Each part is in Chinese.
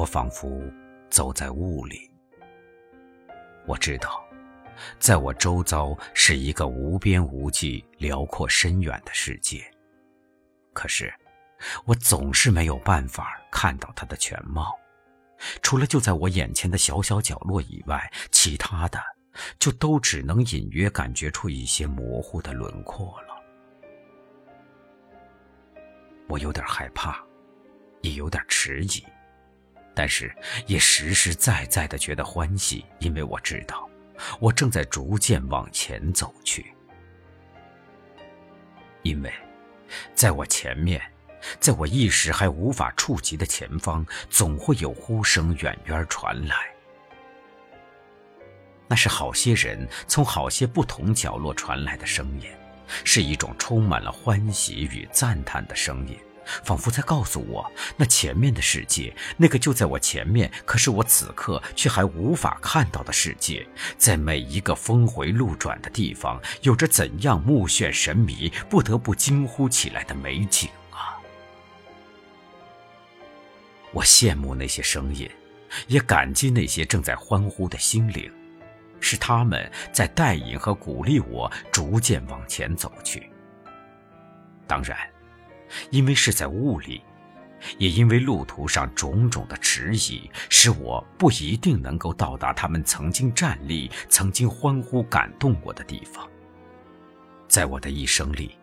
我仿佛走在雾里。我知道，在我周遭是一个无边无际、辽阔深远的世界。可是，我总是没有办法看到它的全貌。除了就在我眼前的小小角落以外，其他的就都只能隐约感觉出一些模糊的轮廓了。我有点害怕，也有点迟疑。但是也实实在在的觉得欢喜，因为我知道，我正在逐渐往前走去。因为，在我前面，在我一时还无法触及的前方，总会有呼声远远传来。那是好些人从好些不同角落传来的声音，是一种充满了欢喜与赞叹的声音。仿佛在告诉我，那前面的世界，那个就在我前面，可是我此刻却还无法看到的世界，在每一个峰回路转的地方，有着怎样目眩神迷、不得不惊呼起来的美景啊！我羡慕那些声音，也感激那些正在欢呼的心灵，是他们在带引和鼓励我逐渐往前走去。当然。因为是在雾里，也因为路途上种种的迟疑，使我不一定能够到达他们曾经站立、曾经欢呼、感动过的地方。在我的一生里，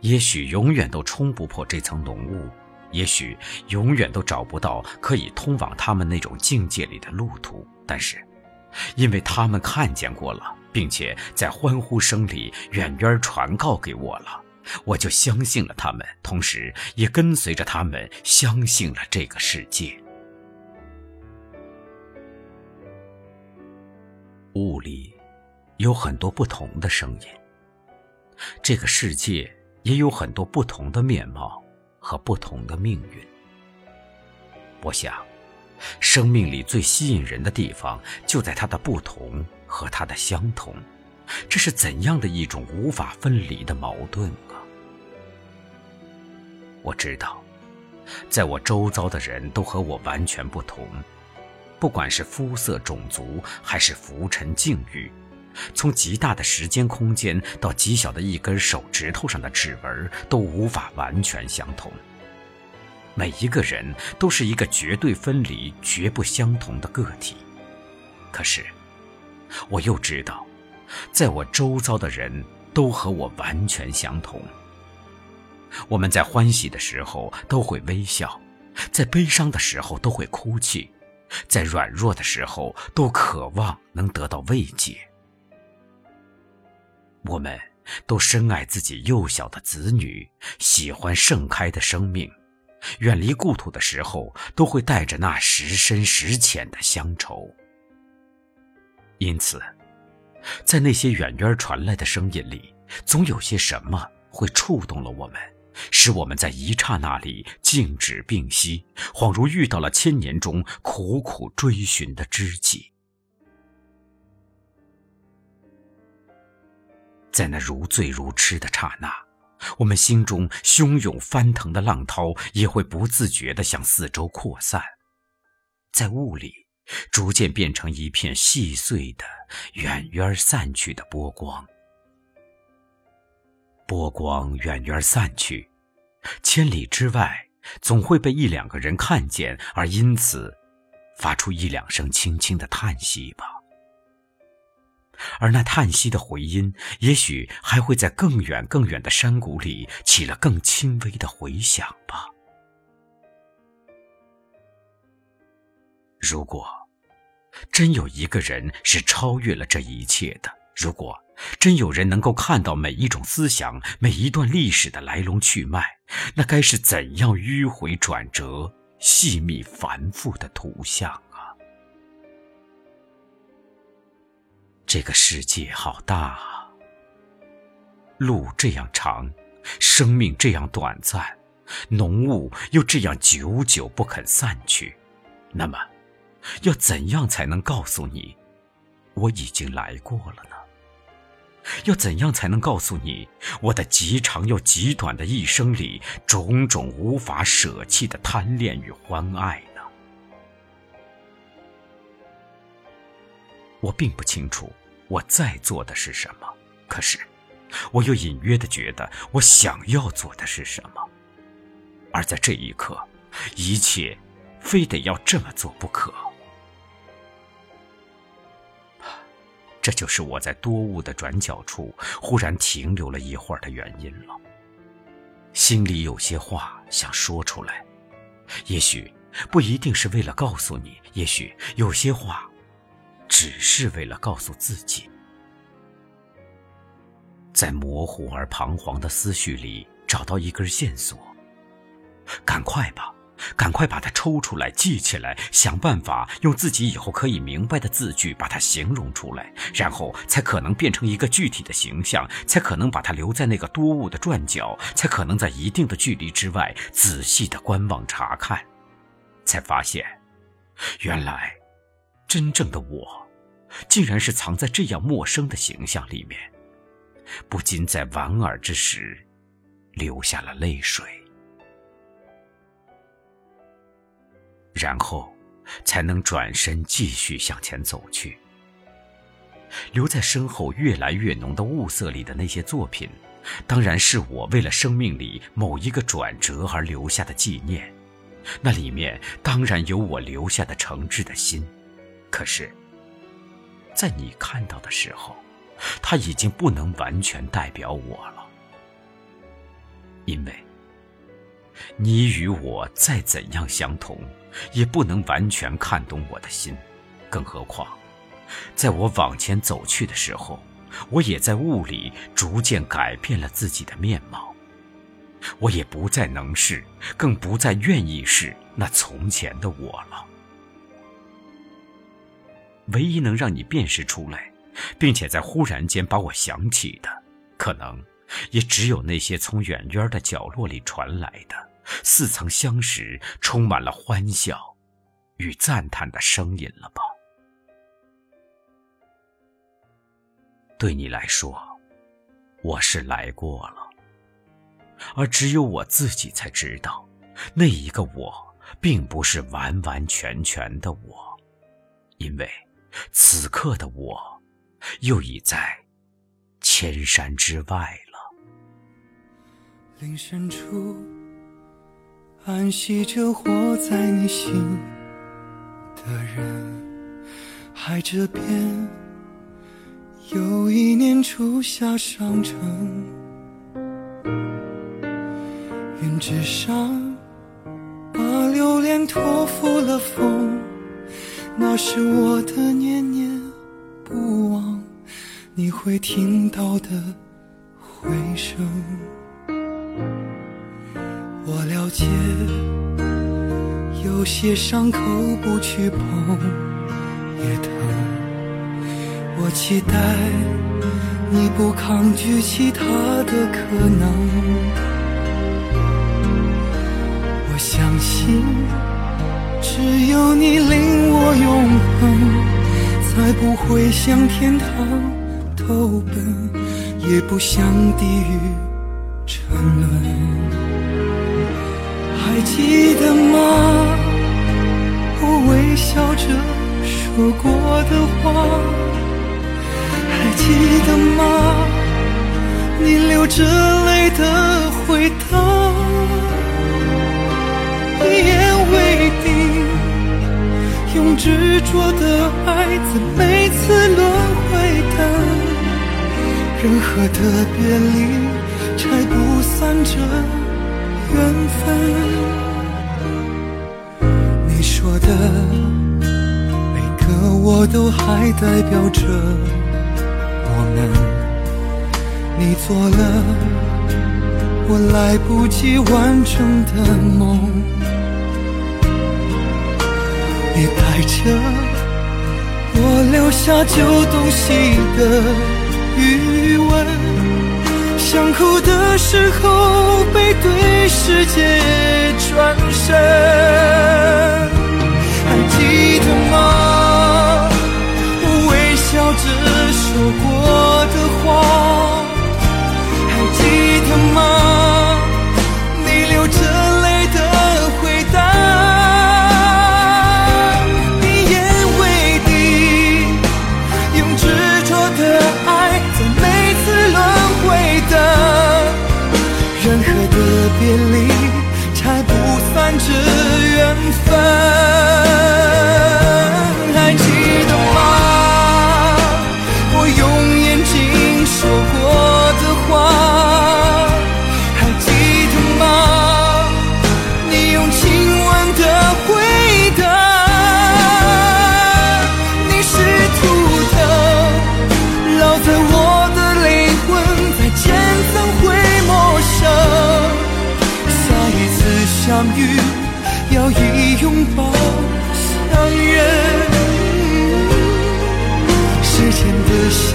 也许永远都冲不破这层浓雾，也许永远都找不到可以通往他们那种境界里的路途。但是，因为他们看见过了，并且在欢呼声里远远传告给我了。我就相信了他们，同时也跟随着他们相信了这个世界。雾里有很多不同的声音，这个世界也有很多不同的面貌和不同的命运。我想，生命里最吸引人的地方就在它的不同和它的相同。这是怎样的一种无法分离的矛盾啊！我知道，在我周遭的人都和我完全不同，不管是肤色、种族，还是浮沉境遇，从极大的时间空间到极小的一根手指头上的指纹，都无法完全相同。每一个人都是一个绝对分离、绝不相同的个体。可是，我又知道。在我周遭的人都和我完全相同。我们在欢喜的时候都会微笑，在悲伤的时候都会哭泣，在软弱的时候都渴望能得到慰藉。我们都深爱自己幼小的子女，喜欢盛开的生命，远离故土的时候都会带着那时深时浅的乡愁。因此。在那些远远传来的声音里，总有些什么会触动了我们，使我们在一刹那里静止屏息，恍如遇到了千年中苦苦追寻的知己。在那如醉如痴的刹那，我们心中汹涌翻腾的浪涛也会不自觉地向四周扩散，在雾里。逐渐变成一片细碎的、远远散去的波光。波光远远散去，千里之外总会被一两个人看见，而因此发出一两声轻轻的叹息吧。而那叹息的回音，也许还会在更远更远的山谷里起了更轻微的回响吧。如果真有一个人是超越了这一切的，如果真有人能够看到每一种思想、每一段历史的来龙去脉，那该是怎样迂回转折、细密繁复的图像啊！这个世界好大啊，路这样长，生命这样短暂，浓雾又这样久久不肯散去，那么。要怎样才能告诉你，我已经来过了呢？要怎样才能告诉你，我的极长又极短的一生里，种种无法舍弃的贪恋与欢爱呢？我并不清楚我在做的是什么，可是我又隐约的觉得我想要做的是什么，而在这一刻，一切非得要这么做不可。这就是我在多雾的转角处忽然停留了一会儿的原因了。心里有些话想说出来，也许不一定是为了告诉你，也许有些话。只是为了告诉自己，在模糊而彷徨的思绪里找到一根线索。赶快吧，赶快把它抽出来，记起来，想办法用自己以后可以明白的字句把它形容出来，然后才可能变成一个具体的形象，才可能把它留在那个多雾的转角，才可能在一定的距离之外仔细的观望查看，才发现，原来。真正的我，竟然是藏在这样陌生的形象里面，不禁在莞尔之时，流下了泪水，然后才能转身继续向前走去。留在身后越来越浓的雾色里的那些作品，当然是我为了生命里某一个转折而留下的纪念，那里面当然有我留下的诚挚的心。可是，在你看到的时候，它已经不能完全代表我了，因为，你与我再怎样相同，也不能完全看懂我的心。更何况，在我往前走去的时候，我也在雾里逐渐改变了自己的面貌。我也不再能是，更不再愿意是那从前的我了。唯一能让你辨识出来，并且在忽然间把我想起的，可能也只有那些从远远的角落里传来的、似曾相识、充满了欢笑与赞叹的声音了吧？对你来说，我是来过了，而只有我自己才知道，那一个我，并不是完完全全的我，因为。此刻的我，又已在千山之外。林深处，安息着活在你心的人。海这边，有一年初夏上城。云之上，把留恋托付了风。那是我的念念不忘，你会听到的回声。我了解，有些伤口不去碰也疼。我期待你不抗拒其他的可能。我相信。只有你令我永恒，才不会向天堂投奔，也不向地狱沉沦。还记得吗？我微笑着说过的话，还记得吗？你流着泪的回答。一言为定，用执着的爱在每次轮回等，任何的别离拆不散这缘分。你说的每个我都还代表着我们。你做了我来不及完成的梦。你带着我留下旧东西的余温，想哭的时候世界转身，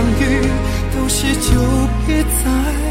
相遇，都是久别再